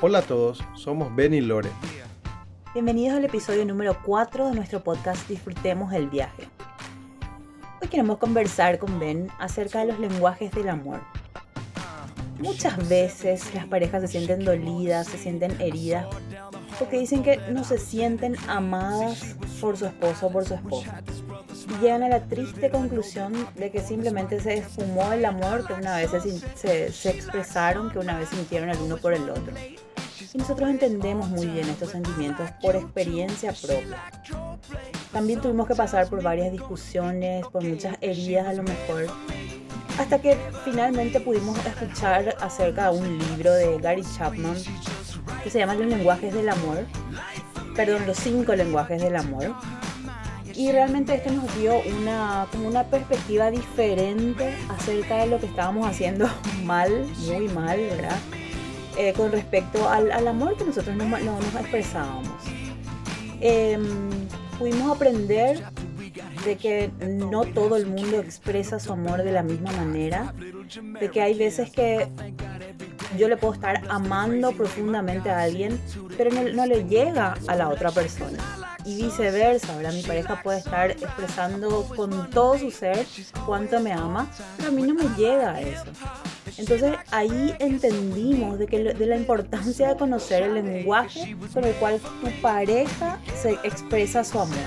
Hola a todos, somos Ben y Lore. Bienvenidos al episodio número 4 de nuestro podcast Disfrutemos el viaje. Hoy queremos conversar con Ben acerca de los lenguajes del amor. Muchas veces las parejas se sienten dolidas, se sienten heridas, porque dicen que no se sienten amadas por su esposo o por su esposa. Llegan a la triste conclusión de que simplemente se esfumó el amor que una vez se, se expresaron, que una vez sintieron el uno por el otro. Y nosotros entendemos muy bien estos sentimientos por experiencia propia. También tuvimos que pasar por varias discusiones, por muchas heridas a lo mejor, hasta que finalmente pudimos escuchar acerca de un libro de Gary Chapman que se llama Los lenguajes del amor, perdón, los cinco lenguajes del amor. Y realmente esto nos dio una, como una perspectiva diferente acerca de lo que estábamos haciendo mal, muy mal, ¿verdad? Eh, con respecto al, al, amor que nosotros no, no nos expresábamos. Eh, pudimos aprender de que no todo el mundo expresa su amor de la misma manera, de que hay veces que yo le puedo estar amando profundamente a alguien, pero no, no le llega a la otra persona. Y viceversa, ¿verdad? Mi pareja puede estar expresando con todo su ser cuánto me ama, pero a mí no me llega a eso. Entonces ahí entendimos de, que, de la importancia de conocer el lenguaje con el cual tu pareja se expresa su amor.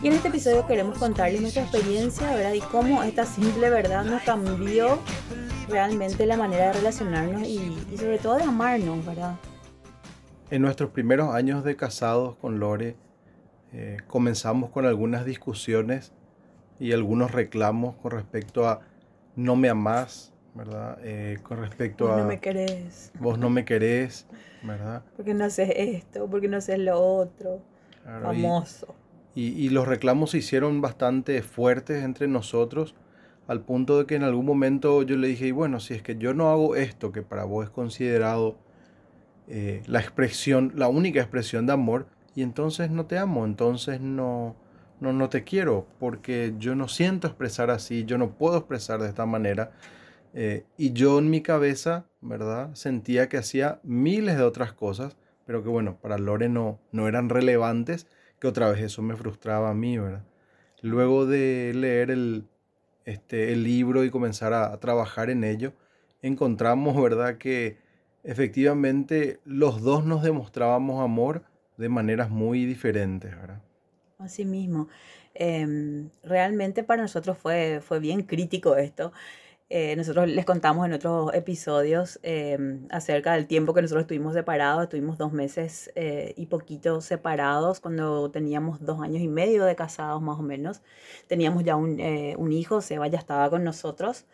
Y en este episodio queremos contarles nuestra experiencia, ¿verdad? Y cómo esta simple verdad nos cambió realmente la manera de relacionarnos y, y sobre todo de amarnos, ¿verdad? En nuestros primeros años de casados con Lore, eh, comenzamos con algunas discusiones y algunos reclamos con respecto a no me amás, ¿verdad? Eh, con respecto vos a... no me querés. Vos no me querés, ¿verdad? Porque no haces esto, porque no haces lo otro. Claro, Famoso. Y, y, y, los reclamos se hicieron bastante fuertes entre nosotros, al punto de que en algún momento yo le dije, y bueno, si es que yo no hago esto, que para vos es considerado eh, la expresión, la única expresión de amor, y entonces no te amo, entonces no, no, no te quiero, porque yo no siento expresar así, yo no puedo expresar de esta manera. Eh, y yo en mi cabeza, ¿verdad? Sentía que hacía miles de otras cosas, pero que bueno, para Lore no, no eran relevantes, que otra vez eso me frustraba a mí, ¿verdad? Luego de leer el, este, el libro y comenzar a, a trabajar en ello, encontramos, ¿verdad? Que efectivamente los dos nos demostrábamos amor de maneras muy diferentes, ¿verdad? Así mismo. Eh, realmente para nosotros fue, fue bien crítico esto. Eh, nosotros les contamos en otros episodios eh, acerca del tiempo que nosotros estuvimos separados. Estuvimos dos meses eh, y poquito separados cuando teníamos dos años y medio de casados más o menos. Teníamos ya un, eh, un hijo, Seba ya estaba con nosotros.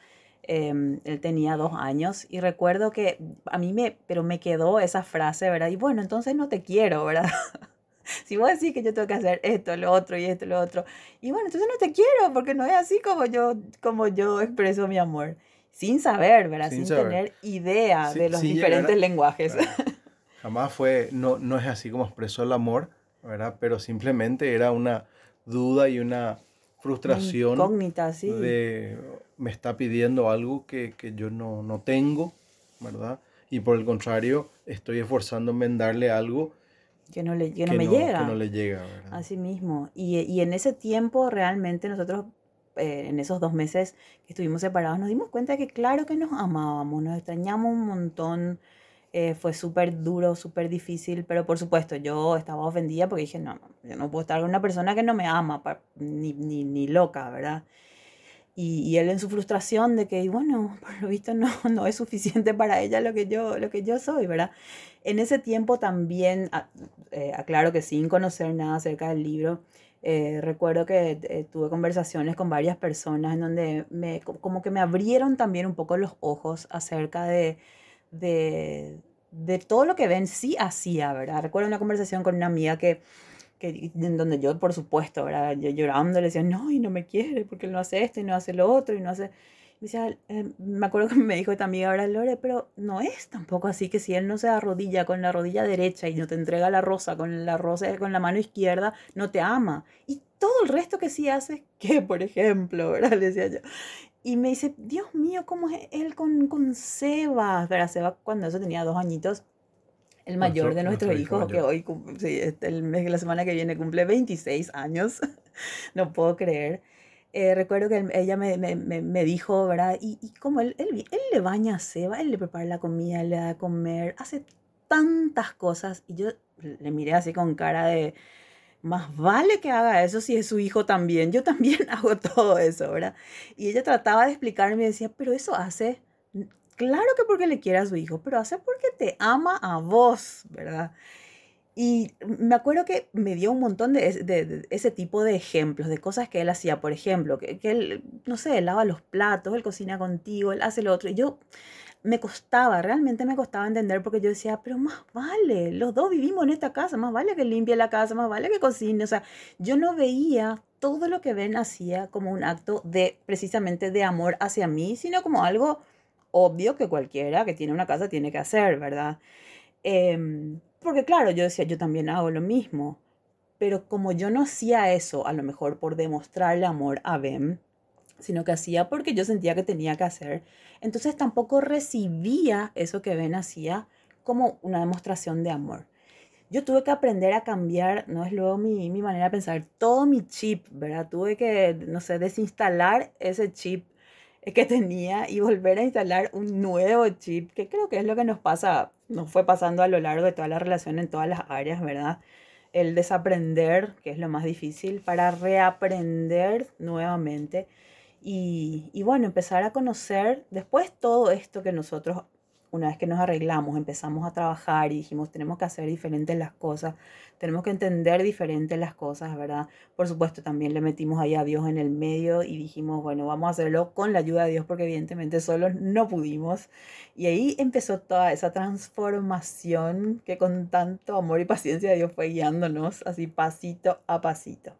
Él tenía dos años y recuerdo que a mí me, pero me quedó esa frase, ¿verdad? Y bueno, entonces no te quiero, ¿verdad? si vos decís que yo tengo que hacer esto, lo otro y esto, lo otro, y bueno, entonces no te quiero porque no es así como yo, como yo expreso mi amor, sin saber, ¿verdad? Sin, Sin saber. tener idea Sí, de los diferentes llegar lenguajes. Claro. Jamás fue, no, no es así como expresó el amor, ¿verdad? Pero simplemente era una duda y una frustración Incógnita, sí. de me está pidiendo algo que, que yo no, no tengo, ¿verdad? Y por el contrario, estoy esforzándome en darle algo Que no, le, que no me llega. que no le llega, ¿verdad? Así mismo. Y, y en ese tiempo realmente nosotros, eh, en esos dos meses que estuvimos separados, nos dimos cuenta que claro que nos amábamos, nos extrañamos un montón. Eh, fue súper duro, súper difícil, pero por supuesto yo estaba ofendida porque dije, no, yo no puedo estar con una persona que no me ama, ni, ni, ni loca, ¿verdad? Y, y él en su frustración de que, bueno, por lo visto no, no es suficiente para ella lo que yo, lo que yo soy, ¿verdad? En ese tiempo también, eh, aclaro que sin conocer nada acerca del libro, eh, recuerdo que eh, tuve conversaciones con varias personas en donde me, co- como que me abrieron también un poco los ojos acerca de, de, de todo lo que Ben sí hacía, ¿verdad? Recuerdo una conversación con una amiga que, que en donde yo, por supuesto, ¿verdad? Yo llorando le decía, no, y no me quiere porque él no hace esto y no hace lo otro y no hace... Me, decía, eh, me acuerdo que me dijo esta amiga ahora, Lore, pero no es tampoco así que si él no se arrodilla con la rodilla derecha y no te entrega la rosa con la rosa con la mano izquierda, no te ama. Y todo el resto que sí hace, que por ejemplo, ¿verdad? Le decía yo. Y me dice, Dios mío, ¿cómo es él con, con Seba? ¿Verdad? Seba cuando eso tenía dos añitos el mayor de nuestros hijos, que hoy, sí, este, el mes, la semana que viene cumple 26 años, no puedo creer. Eh, recuerdo que ella me, me, me, dijo, ¿verdad? Y, y como él, él, él, le baña a Seba, él le prepara la comida, le da a comer, hace tantas cosas. Y yo le miré así con cara de, más vale que haga eso si es su hijo también. Yo también hago todo eso, ¿verdad? Y ella trataba de explicarme y decía, pero eso hace Claro que porque le quiere a su hijo, pero hace porque te ama a vos, ¿verdad? Y me acuerdo que me dio un montón de, ese tipo de ejemplos, de cosas que él hacía, por ejemplo, que, él, no sé, él lava los platos, él cocina contigo, él hace lo otro. Y yo me costaba, realmente me costaba entender porque yo decía, pero más vale, los dos vivimos en esta casa, más vale que limpie la casa, más vale que cocine. O sea, yo no veía todo lo que Ben hacía como un acto de, precisamente, de amor hacia mí, sino como algo obvio que cualquiera que tiene una casa tiene que hacer, ¿verdad? Em, porque claro, yo decía, yo también hago lo mismo, pero como yo no hacía eso, a lo mejor por demostrarle amor a Ben, sino que hacía porque yo sentía que tenía que hacer, entonces tampoco recibía eso que Ben hacía como una demostración de amor. Yo tuve que aprender a cambiar, no es luego mi, mi manera de pensar, todo mi chip, ¿verdad? Tuve que, no sé, desinstalar ese chip que tenía y volver a instalar un nuevo chip, que creo que es lo que nos pasa, nos fue pasando a lo largo de toda la relación en todas las áreas, ¿verdad? El desaprender, que es lo más difícil, para reaprender nuevamente y, y bueno, empezar a conocer después todo esto que nosotros una vez que nos arreglamos, empezamos a trabajar y dijimos, tenemos que hacer diferentes las cosas, tenemos que entender diferentes las cosas, ¿verdad? Por supuesto, también le metimos ahí a Dios en el medio y dijimos, bueno, vamos a hacerlo con la ayuda de Dios porque evidentemente solos no pudimos. Y ahí empezó toda esa transformación que con tanto amor y paciencia Dios fue guiándonos así pasito a pasito.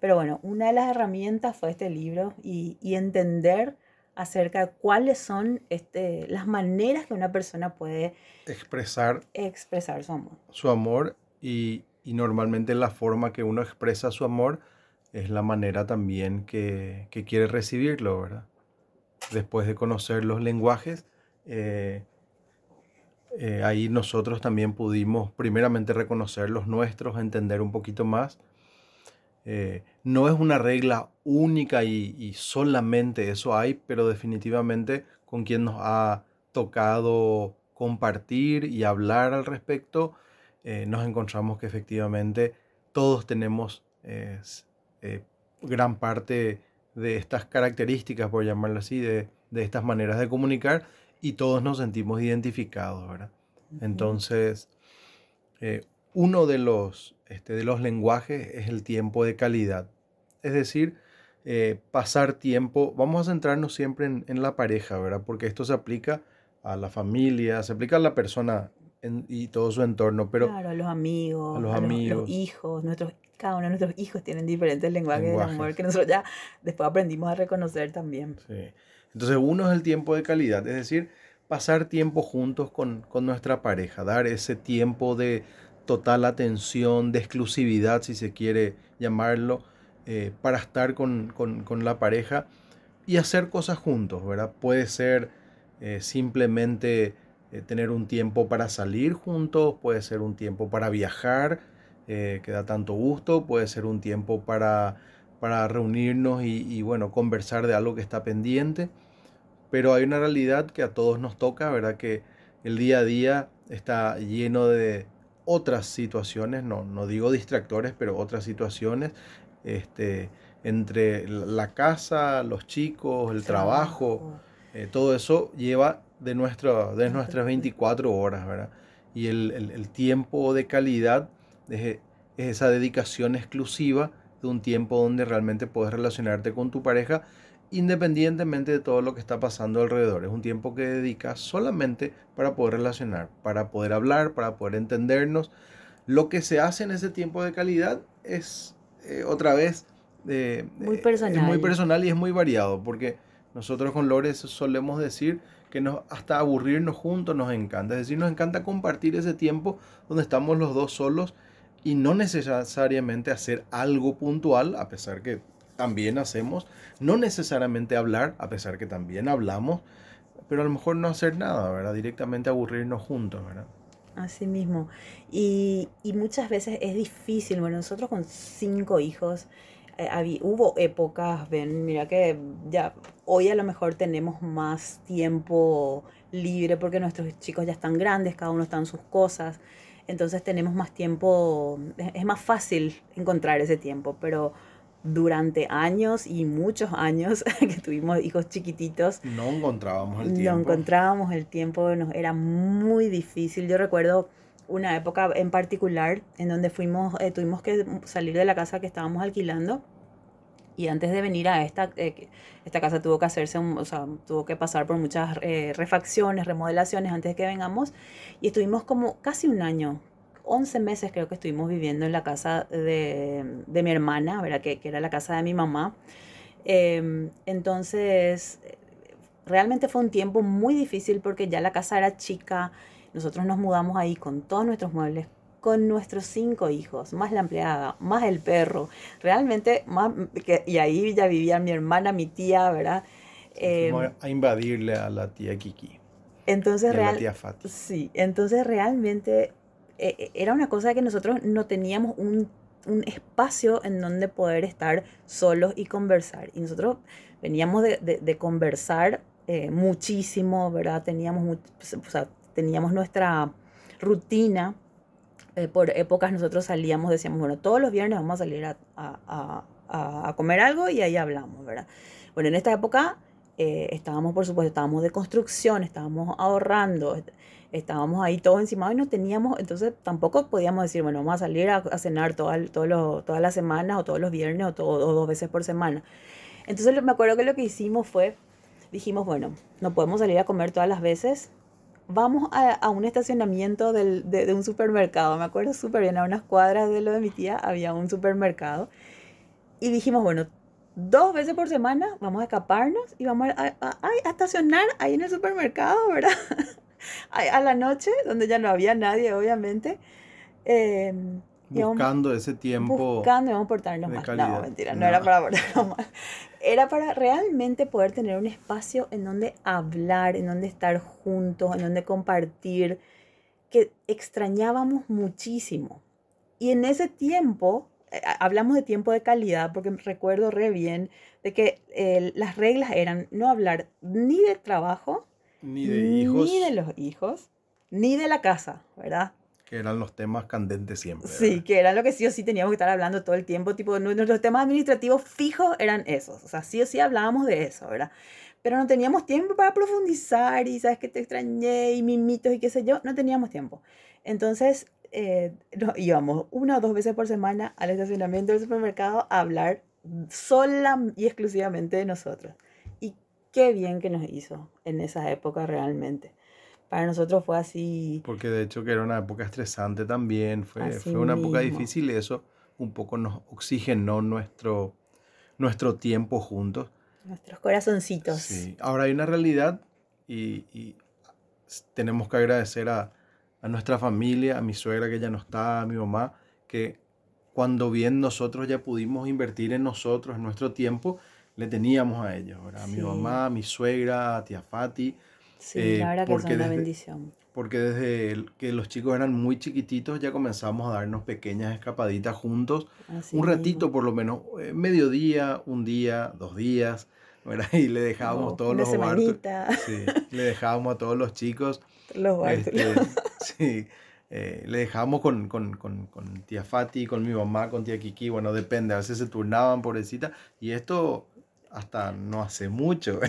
Pero bueno, una de las herramientas fue este libro y, y entender acerca de cuáles son este, las maneras que una persona puede expresar, expresar su amor. Su amor y, y, normalmente la forma que uno expresa su amor es la manera también que, que quiere recibirlo, ¿verdad? Después de conocer los lenguajes, eh, eh, ahí nosotros también pudimos primeramente reconocer los nuestros, entender un poquito más eh, no es una regla única y, solamente eso hay, pero definitivamente con quien nos ha tocado compartir y hablar al respecto, eh, nos encontramos que efectivamente todos tenemos eh, gran parte de estas características, por llamarlo así, de, estas maneras de comunicar y todos nos sentimos identificados, ¿verdad? Entonces, uno de los, este, de los lenguajes es el tiempo de calidad. Es decir, eh, pasar tiempo, vamos a centrarnos siempre en, la pareja, ¿verdad? Porque esto se aplica a la familia, se aplica a la persona y todo su entorno, pero... Claro, a los amigos, a los, amigos. Los, hijos, nuestros, cada uno de nuestros hijos tienen diferentes lenguajes, de amor que nosotros ya después aprendimos a reconocer también. Sí. Entonces uno es el tiempo de calidad, es decir, pasar tiempo juntos con, con nuestra pareja, dar ese tiempo de, total atención, de exclusividad, si se quiere llamarlo, eh, para estar con, la pareja y hacer cosas juntos, ¿verdad? Puede ser eh, simplemente eh, tener un tiempo para salir juntos, puede ser un tiempo para viajar, que da tanto gusto, puede ser un tiempo para, para reunirnos y, y, bueno, conversar de algo que está pendiente, pero hay una realidad que a todos nos toca, ¿verdad? Que el día a día está lleno de, otras situaciones, no, no digo distractores, pero otras situaciones, este, entre la casa, los chicos, el trabajo, eh, todo eso lleva de, nuestro, de nuestras 24 horas, ¿verdad? Y el, tiempo de calidad es, esa dedicación exclusiva de un tiempo donde realmente puedes relacionarte con tu pareja independientemente de todo lo que está pasando alrededor. Es un tiempo que dedicas solamente para poder relacionar, para poder hablar, para poder entendernos. Lo que se hace en ese tiempo de calidad es eh, otra vez muy, personal. muy personal y es muy variado, porque Nosotros con Lores solemos decir que nos, hasta aburrirnos juntos nos encanta. Es decir, nos encanta compartir ese tiempo donde estamos los dos solos y no necesariamente hacer algo puntual, a pesar que también hacemos, no necesariamente hablar, a pesar que también hablamos, pero a lo mejor no hacer nada, ¿verdad? Directamente aburrirnos juntos, ¿verdad? Así mismo. Y, y muchas veces es difícil, bueno, nosotros con cinco hijos, eh, hubo épocas, ven, mira que ya hoy a lo mejor tenemos más tiempo libre porque nuestros chicos ya están grandes, cada uno está en sus cosas, entonces tenemos más tiempo, es más fácil encontrar ese tiempo, pero durante años y muchos años que tuvimos hijos chiquititos. No encontrábamos el tiempo. No encontrábamos el tiempo, nos, era muy difícil. Yo recuerdo una época en particular en donde fuimos, eh, tuvimos que salir de la casa que estábamos alquilando y antes de venir a esta, eh, esta casa tuvo que hacerse, o sea, tuvo que pasar por muchas eh, refacciones, remodelaciones antes de que vengamos y estuvimos como casi un año 11 meses creo que estuvimos viviendo en la casa de, de mi hermana, ¿verdad? Que, que, era la casa de mi mamá. Em, entonces, realmente fue un tiempo muy difícil porque ya la casa era chica, nosotros nos mudamos ahí con todos nuestros muebles, con nuestros cinco hijos, más la empleada, más el perro, realmente, más, que, y ahí ya vivía mi hermana, mi tía, ¿verdad? Eh, a invadirle a la tía Kiki. Entonces, a la tía Fati. Sí, entonces realmente eh, eh, era una cosa que nosotros no teníamos un, un, espacio en donde poder estar solos y conversar. Y nosotros veníamos de, de, conversar eh, muchísimo, ¿verdad? Teníamos, o sea, teníamos nuestra rutina. Por épocas nosotros salíamos, decíamos, bueno, todos los viernes vamos a salir a, a, a, a comer algo y ahí hablamos, ¿verdad? Bueno, en esta época eh, estábamos, por supuesto, estábamos de construcción, estábamos ahorrando, estábamos ahí todos encima y no teníamos, entonces tampoco podíamos decir, bueno, vamos a salir a, a cenar toda, todas las semanas o todos los viernes o, todo, dos veces por semana. Entonces me acuerdo que lo que hicimos fue, dijimos, bueno, no podemos salir a comer todas las veces, vamos a, a un estacionamiento del, de, de, un supermercado, me acuerdo súper bien, a unas cuadras de lo de mi tía había un supermercado y dijimos, bueno, dos veces por semana vamos a escaparnos y vamos a, a, a, a estacionar ahí en el supermercado, ¿verdad? a la noche, donde ya no había nadie, obviamente. Eh, buscando ese tiempo. Buscando, íbamos a portarnos más. No, mentira, no, no, era para portarnos más. Era para realmente poder tener un espacio en donde hablar, en donde estar juntos, en donde compartir, que extrañábamos muchísimo. Y en ese tiempo, hablamos de tiempo de calidad, porque recuerdo re bien de que eh, las reglas eran no hablar ni de trabajo, ni de hijos. Ni de los hijos, ni de la casa, ¿verdad? Que eran los temas candentes siempre. ¿verdad? Sí, que eran lo que sí o sí teníamos que estar hablando todo el tiempo. Tipo, nuestros temas administrativos fijos eran esos. O sea, sí o sí hablábamos de eso, ¿verdad? Pero no teníamos tiempo para profundizar y sabes que te extrañé y mimitos y qué sé yo. No teníamos tiempo. Entonces, eh, nos íbamos una o dos veces por semana al estacionamiento del supermercado a hablar sola y exclusivamente de nosotros qué bien que nos hizo en esa época realmente. Para nosotros fue así. Porque de hecho que era una época estresante también, fue, fue una mismo. época difícil y eso un poco nos oxigenó nuestro, nuestro tiempo juntos. Nuestros corazoncitos. Sí, ahora hay una realidad y, y tenemos que agradecer a, a, nuestra familia, a mi suegra que ya no está, a mi mamá, que cuando bien nosotros ya pudimos invertir en nosotros, en nuestro tiempo, le teníamos a ellos, ¿verdad? A mi sí. mamá, a mi suegra, a tía Fati. Sí, eh, la verdad que es una bendición. Porque desde el, que los chicos eran muy chiquititos ya comenzamos a darnos pequeñas escapaditas juntos. Así un ratito mismo. por lo menos, eh, mediodía, un día, dos días, ¿verdad? Y le dejábamos oh, todos una los. Sí, le dejábamos a todos los chicos. Los este, Sí. Eh, le dejábamos con, con, con, con, tía Fati, con mi mamá, con tía Kiki, bueno, depende, a veces se turnaban, pobrecita, y esto hasta no hace mucho.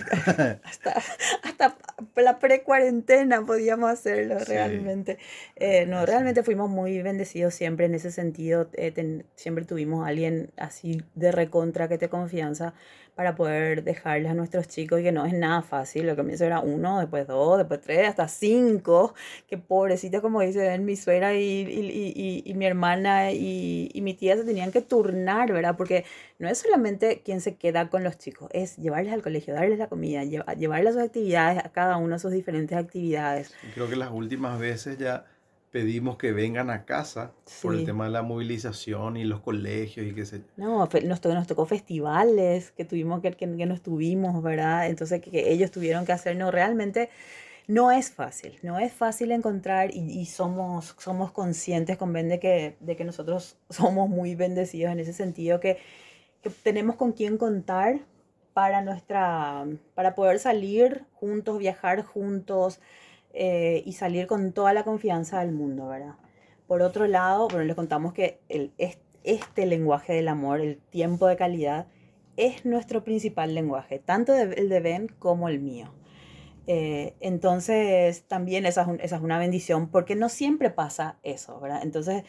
hasta, hasta la pre-cuarentena podíamos hacerlo sí. realmente. Eh, no, realmente fuimos muy bendecidos siempre en ese sentido. Eh, ten, siempre tuvimos a alguien así de recontra que te confianza para poder dejarles a nuestros chicos y que no es nada fácil. Lo comienzo era uno, después dos, después tres, hasta cinco. Que pobrecita, como dicen mi suegra y, y, y, y mi hermana y, mi tía se tenían que turnar, ¿verdad? Porque no es solamente quien se queda con los chicos, es llevarles al colegio, darles la comida, llevarles sus actividades, a cada uno sus diferentes actividades. Creo que las últimas veces ya pedimos que vengan a casa por el tema de la movilización y los colegios y qué sé yo. No, nos tocó, nos tocó festivales que tuvimos que, que, no estuvimos, ¿verdad? Entonces que, ellos tuvieron que hacer, no, realmente no es fácil, no es fácil encontrar y, somos, somos conscientes con Ben de que, de que nosotros somos muy bendecidos en ese sentido, que, que tenemos con quién contar para nuestra, para poder salir juntos, viajar juntos, eh, y salir con toda la confianza del mundo, ¿verdad? Por otro lado, bueno, les contamos que el, este lenguaje del amor, el tiempo de calidad, es nuestro principal lenguaje, tanto el de Ben como el mío. Eh, entonces, también esa es, una bendición porque no siempre pasa eso, ¿verdad? Entonces,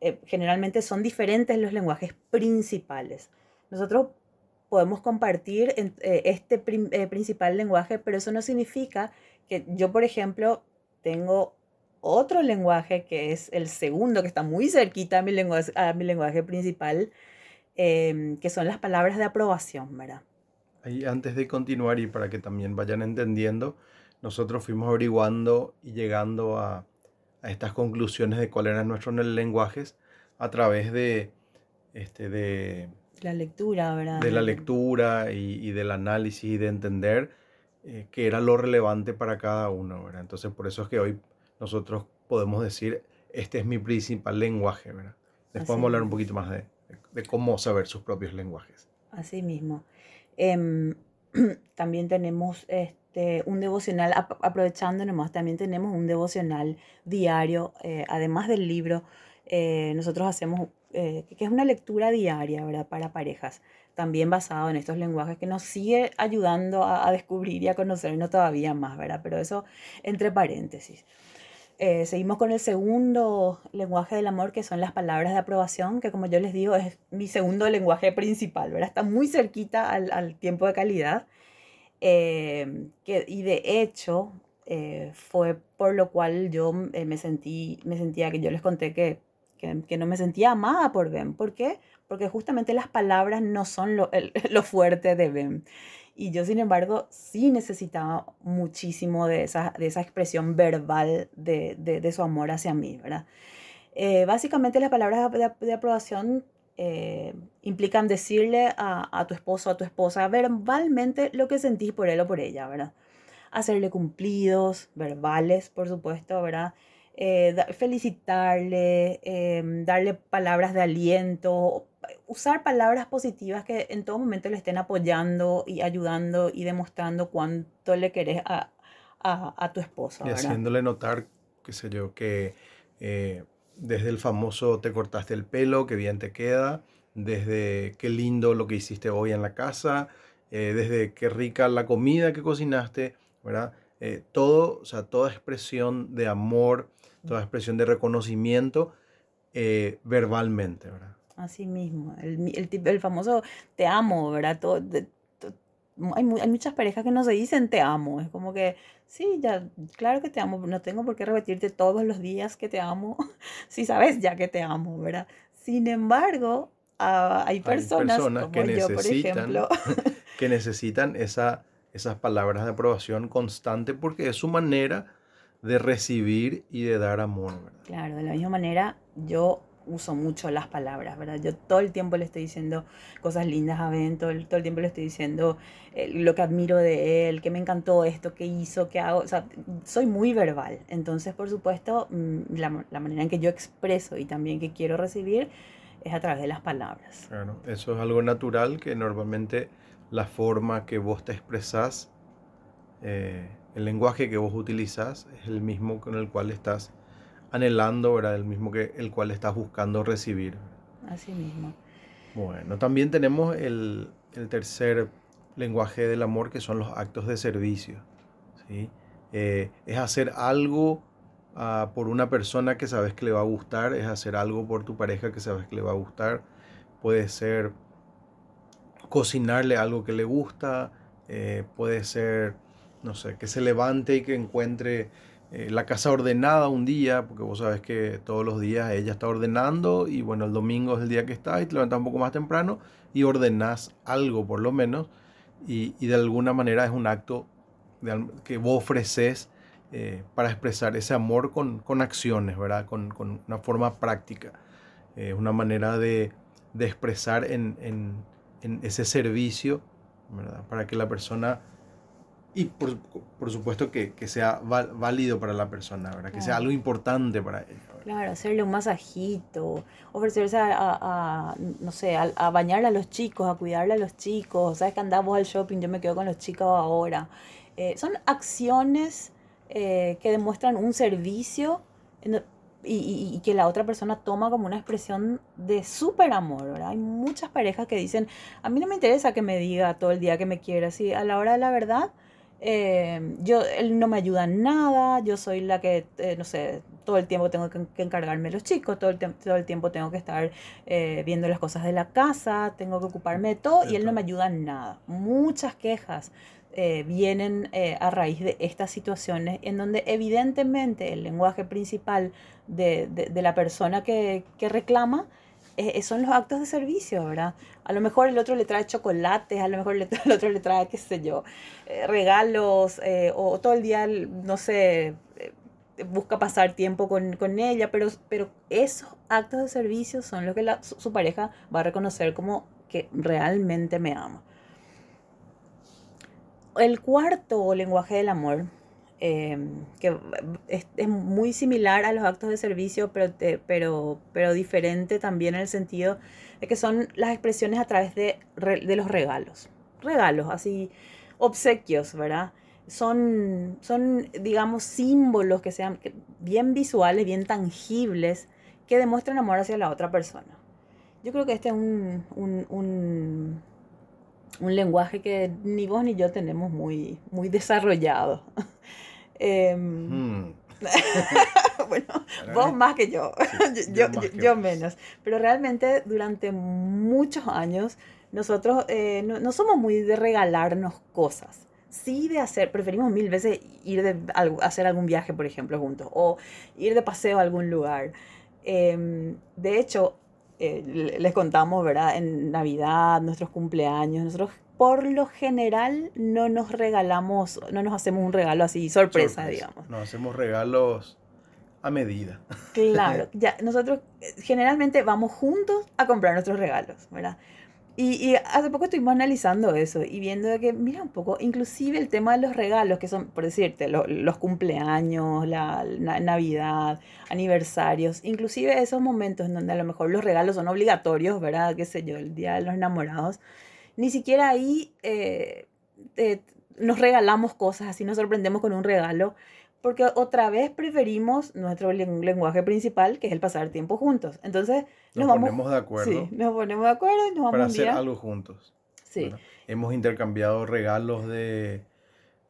eh, generalmente son diferentes los lenguajes principales. Nosotros podemos compartir este principal lenguaje, pero eso no significa que yo, por ejemplo, tengo otro lenguaje que es el segundo, que está muy cerquita a mi lenguaje, a mi lenguaje principal, em, que son las palabras de aprobación, ¿verdad? Ahí, antes de continuar y para que también vayan entendiendo, nosotros fuimos averiguando y llegando a, a estas conclusiones de cuáles eran nuestros lenguajes a través de, este, de la lectura, ¿verdad? De la lectura y, y del análisis y de entender eh, que era lo relevante para cada uno, ¿verdad? Entonces por eso es que hoy nosotros podemos decir, este es mi principal lenguaje, ¿verdad? Después vamos a hablar un poquito más de, de, cómo saber sus propios lenguajes. Así mismo. Em, también tenemos este, un devocional, aprovechando nomás, también tenemos un devocional diario, eh, además del libro, eh, nosotros hacemos, que es una lectura diaria, ¿verdad? Para parejas también basado en estos lenguajes que nos sigue ayudando a, descubrir y a conocernos todavía más, ¿verdad? Pero eso entre paréntesis. Eh, seguimos con el segundo lenguaje del amor, que son las palabras de aprobación, que como yo les digo es mi segundo lenguaje principal, ¿verdad? Está muy cerquita al, tiempo de calidad. Eh, que, y de hecho, eh, fue por lo cual yo me, sentí, me sentía que yo les conté que, que, no me sentía amada por Ben. ¿Por qué? porque justamente las palabras no son lo, fuerte de Ben. Y yo, sin embargo, sí necesitaba muchísimo de esa, de esa expresión verbal de, de, su amor hacia mí, ¿verdad? Eh, básicamente las palabras de, aprobación eh, implican decirle a, a, tu esposo o a tu esposa verbalmente lo que sentís por él o por ella, ¿verdad? Hacerle cumplidos, verbales, por supuesto, ¿verdad? Eh, felicitarle, em, darle palabras de aliento, usar palabras positivas que en todo momento le estén apoyando y ayudando y demostrando cuánto le querés a, a, tu esposo. Y haciéndole notar, qué sé yo, que eh, desde el famoso te cortaste el pelo, que bien te queda, desde qué lindo lo que hiciste hoy en la casa, eh, desde qué rica la comida que cocinaste, ¿verdad? Eh, todo, o sea, toda expresión de amor, toda expresión de reconocimiento verbalmente, ¿verdad? Así mismo, el, el, el famoso te amo, ¿verdad? Todo, hay, hay, muchas parejas que no se dicen te amo, es como que, sí, ya, claro que te amo, no tengo por qué repetirte todos los días que te amo, si sabes ya que te amo, ¿verdad? Sin embargo, ah, hay personas, como que yo, por ejemplo, que necesitan esa, esas palabras de aprobación constante porque es su manera de recibir y de dar amor, ¿verdad? Claro, de la misma manera, yo uso mucho las palabras, ¿verdad? Yo todo el tiempo le estoy diciendo cosas lindas a Ben, todo el, tiempo le estoy diciendo eh, lo que admiro de él, que me encantó esto, que hizo, que hago, o sea, soy muy verbal. Entonces, por supuesto, mm, la, la, manera en que yo expreso y también que quiero recibir es a través de las palabras. Claro, eso es algo natural que normalmente la forma que vos te expresás, eh, el lenguaje que vos utilizás es el mismo con el cual estás anhelando, ¿verdad? El mismo que el cual estás buscando recibir. Así mismo. Bueno, también tenemos el, tercer lenguaje del amor que son los actos de servicio. ¿sí? Eh, es hacer algo ah, por una persona que sabes que le va a gustar, es hacer algo por tu pareja que sabes que le va a gustar. Puede ser cocinarle algo que le gusta, eh, puede ser, no sé, que se levante y que encuentre eh, la casa ordenada un día, porque vos sabes que todos los días ella está ordenando y bueno, el domingo es el día que está y te levantas un poco más temprano y ordenas algo por lo menos y, de alguna manera es un acto que vos ofreces eh, para expresar ese amor con, con acciones, ¿verdad? Con, con, una forma práctica. Una manera de, de expresar en, en, ese servicio, ¿verdad? Para que la persona, y por, por supuesto que, que, sea válido para la persona, ¿verdad? Que sea algo importante para ella. Claro, hacerle un masajito, ofrecerse a, a, no sé, a, a, bañar a los chicos, a cuidarle a los chicos. Sabes que andamos al shopping, yo me quedo con los chicos ahora. Eh, son acciones eh, que demuestran un servicio y, que la otra persona toma como una expresión de súper amor, ¿verdad? Hay muchas parejas que dicen, a mí no me interesa que me diga todo el día que me quiere, así a la hora de la verdad, eh, yo, él no me ayuda en nada, yo soy la que, eh, no sé, todo el tiempo tengo que, encargarme de los chicos, todo el, todo el tiempo tengo que estar viendo las cosas de la casa, tengo que ocuparme de todo y él no me ayuda en nada. Muchas quejas eh, vienen eh, a raíz de estas situaciones en donde evidentemente el lenguaje principal de, de, la persona que, que reclama eh, son los actos de servicio, ¿verdad? A lo mejor el otro le trae chocolates, a lo mejor el otro le trae, qué sé yo, regalos, o todo el día, no sé, busca pasar tiempo con, con, ella, pero, pero esos actos de servicio son los que la, su pareja va a reconocer como que realmente me ama. El cuarto lenguaje del amor, em, que es, muy similar a los actos de servicio, pero, pero, pero diferente también en el sentido de que son las expresiones a través de, de los regalos. Regalos, así, obsequios, ¿verdad? Son, son, digamos, símbolos que sean bien visuales, bien tangibles, que demuestran amor hacia la otra persona. Yo creo que este es un un lenguaje que ni vos ni yo tenemos muy, muy desarrollado. Em, hmm. bueno, vos más que yo, yo, menos. Pero realmente durante muchos años nosotros eh, no, somos muy de regalarnos cosas. Sí de hacer, preferimos mil veces ir de hacer algún viaje, por ejemplo, juntos, o ir de paseo a algún lugar. Em, de hecho, eh, les contamos, ¿verdad? En Navidad, nuestros cumpleaños, nosotros por lo general no nos regalamos, no nos hacemos un regalo así, sorpresa, digamos. Nos hacemos regalos a medida. Claro, ya, nosotros eh, generalmente vamos juntos a comprar nuestros regalos, ¿verdad? Y, hace poco estuvimos analizando eso y viendo que, mira un poco, inclusive el tema de los regalos, que son, por decirte, los cumpleaños, la, Navidad, aniversarios, inclusive esos momentos en donde a lo mejor los regalos son obligatorios, ¿verdad? Qué sé yo, el Día de los Enamorados, ni siquiera ahí eh, eh, nos regalamos cosas, así nos sorprendemos con un regalo, porque otra vez preferimos nuestro lenguaje principal, que es el pasar tiempo juntos. Entonces, nos, ponemos de acuerdo. Sí, nos ponemos de acuerdo y nos vamos Para hacer algo juntos. Sí. Hemos intercambiado regalos de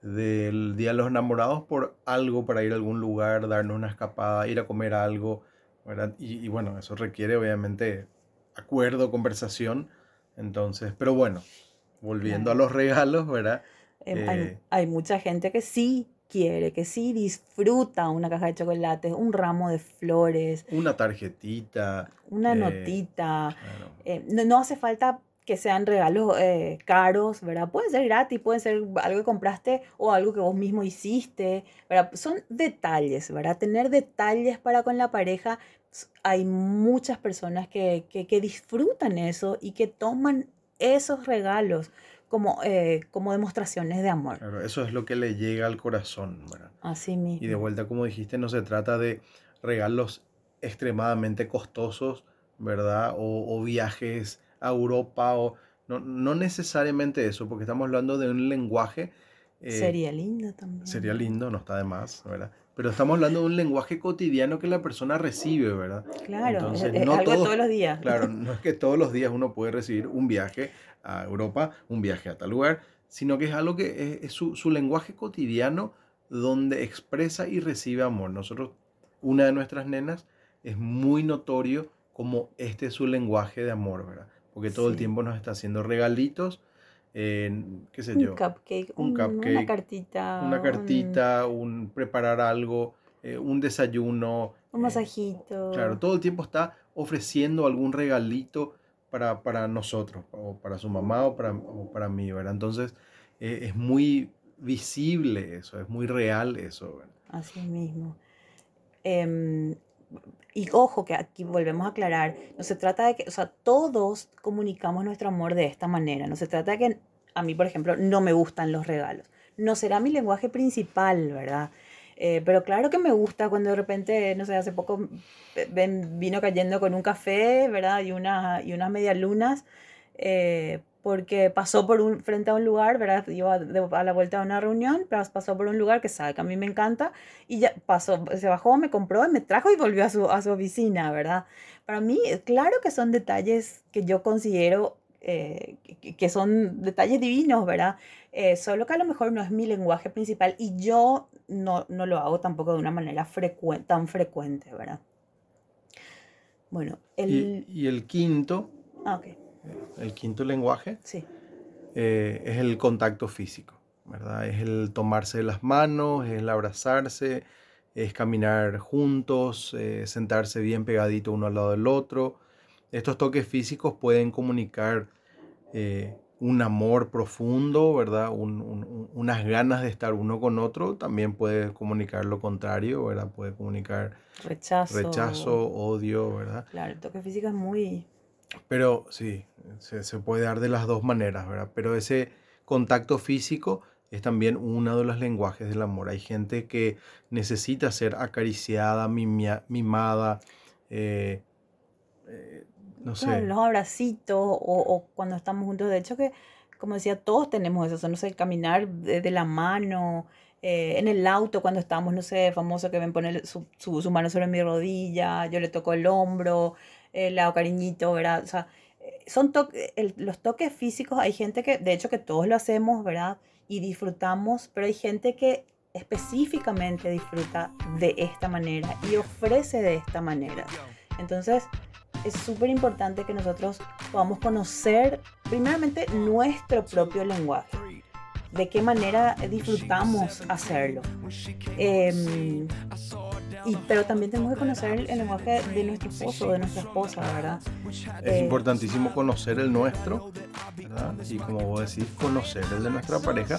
del Día de los Enamorados por algo para ir a algún lugar, darnos una escapada, ir a comer algo, ¿verdad? Y, bueno, eso requiere obviamente acuerdo, conversación. Entonces, pero bueno, volviendo a los regalos, ¿verdad? Em, eh, hay, mucha gente que sí quiere, que sí disfruta una caja de chocolates, un ramo de flores. Una tarjetita. Una eh, notita. Eh, no, hace falta que sean regalos eh, caros, ¿verdad? Pueden ser gratis, pueden ser algo que compraste o algo que vos mismo hiciste, ¿verdad? Son detalles, ¿verdad? Tener detalles para con la pareja. Hay muchas personas que, que, que disfrutan eso y que toman esos regalos como, eh, como demostraciones de amor. Claro, eso es lo que le llega al corazón, ¿verdad? Así mismo. Y de vuelta, como dijiste, no se trata de regalos extremadamente costosos, ¿verdad? O, viajes a Europa, o no, no, necesariamente eso, porque estamos hablando de un lenguaje. Eh, sería lindo también. Sería lindo, no está de más, ¿verdad? Pero estamos hablando de un lenguaje cotidiano que la persona recibe, ¿verdad? Claro, Entonces, es, algo todos los días. Claro, no es que todos los días uno puede recibir un viaje a Europa, un viaje a tal lugar, sino que es algo que es, su, su, lenguaje cotidiano donde expresa y recibe amor. Nosotros, una de nuestras nenas, es muy notorio como este es su lenguaje de amor, ¿verdad? porque todo el tiempo nos está haciendo regalitos, eh, qué sé Un yo, cupcake, un un- cupcake, una cartita, una un- cartita, un preparar algo, eh, un desayuno. un, eh, masajito. Claro, todo el tiempo está ofreciendo algún regalito para, para nosotros, o para su mamá o para, o para mí, ¿verdad? Entonces, eh, es muy visible eso, es muy real eso, ¿verdad? Así mismo. Em, y ojo, que aquí volvemos a aclarar, no se trata de que, o sea, todos comunicamos nuestro amor de esta manera. No se trata de que a mí, por ejemplo, no me gustan los regalos. No será mi lenguaje principal, ¿verdad? Eh, pero claro que me gusta cuando de repente, no sé, hace poco vino cayendo con un café, ¿verdad? Y, una, y unas medialunas, eh, porque pasó por un, frente a un lugar, ¿verdad? Iba a la vuelta de una reunión, pas- pasó por un lugar que sabe que a mí me encanta, y ya pasó, se bajó, me compró, me trajo y volvió a su, a su oficina, ¿verdad? Para mí, claro que son detalles que yo considero eh, que, son detalles divinos, ¿verdad? Eh, solo que a lo mejor no es mi lenguaje principal y yo no, no lo hago tampoco de una manera tan frecuente, ¿verdad? Bueno, el... Y, y el quinto, Ah, ok, el quinto lenguaje sí, eh, es el contacto físico, ¿verdad? Es el tomarse las manos, es el abrazarse, es caminar juntos, sentarse bien pegadito uno al lado del otro. Estos toques físicos pueden comunicar eh, un amor profundo, ¿verdad? Un- un- un- unas ganas de estar uno con otro. También puede comunicar lo contrario, ¿verdad? Puede comunicar rechazo. rechazo, odio, ¿verdad? Claro, el toque físico es muy... Pero sí, se, se puede dar de las dos maneras, ¿verdad? Pero ese contacto físico es también uno de los lenguajes del amor. Hay gente que necesita ser acariciada, mimia- mimada, eh, eh, no sé. Claro, los abracitos o, o cuando estamos juntos. De hecho que, como decía, todos tenemos eso. o sea, no sé, el caminar de, de la mano, eh, en el auto cuando estamos, no sé, famoso que ven poner su, su, su mano sobre mi rodilla, yo le toco el hombro, eh, le hago cariñito, ¿verdad? O sea, eh, son to- el- los toques físicos, hay gente que, de hecho que todos lo hacemos, ¿verdad? Y disfrutamos, pero hay gente que específicamente disfruta de esta manera y ofrece de esta manera. Entonces, es súper importante que nosotros podamos conocer primeramente nuestro propio lenguaje, de qué manera disfrutamos hacerlo. Em, y, pero también tenemos que conocer el, el lenguaje de nuestro esposo, de nuestra esposa, ¿verdad? Es Eh, importantísimo conocer el nuestro, ¿verdad? Y como vos decís, conocer el de nuestra pareja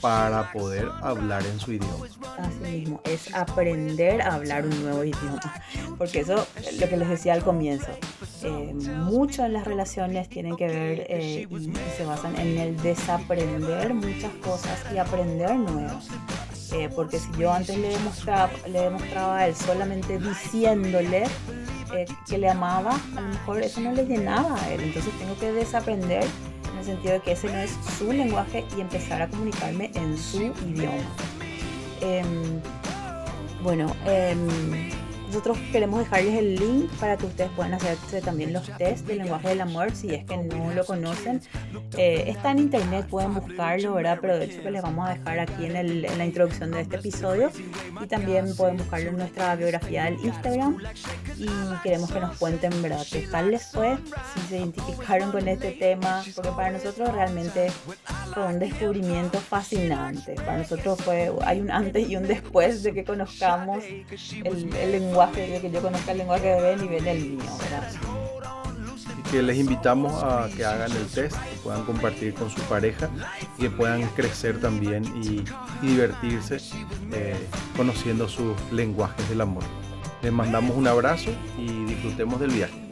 para poder hablar en su idioma. Así mismo, es aprender a hablar un nuevo idioma. Porque eso, lo que les decía al comienzo, eh, mucho en las relaciones tienen que ver eh, y, y se basan en el desaprender muchas cosas y aprender nuevas. Eh, porque si yo antes le demostraba, le demostraba a él solamente diciéndole eh, que le amaba, a lo mejor eso no le llenaba a él. Entonces tengo que desaprender en el sentido de que ese no es su lenguaje y empezar a comunicarme en su idioma. Em, bueno, em, nosotros queremos dejarles el link para que ustedes puedan hacerse también los test del lenguaje del amor si es que no lo conocen. Eh, está en internet, pueden buscarlo, ¿verdad? Pero de hecho que les vamos a dejar aquí en, el- en la introducción de este episodio. Y también pueden buscarlo en nuestra biografía del Instagram. Y queremos que nos cuenten, ¿verdad? ¿Qué tal les fue? Si se identificaron con este tema. Porque para nosotros realmente fue un descubrimiento fascinante. Para nosotros fue, hay un antes y un después de que conozcamos el, el lenguaje, que yo conozca el lenguaje de Ben y Ben el mío. Y que les invitamos a que hagan el test, que puedan compartir con su pareja y que puedan crecer también y, y divertirse eh, conociendo sus lenguajes del amor. Les mandamos un abrazo y disfrutemos del viaje.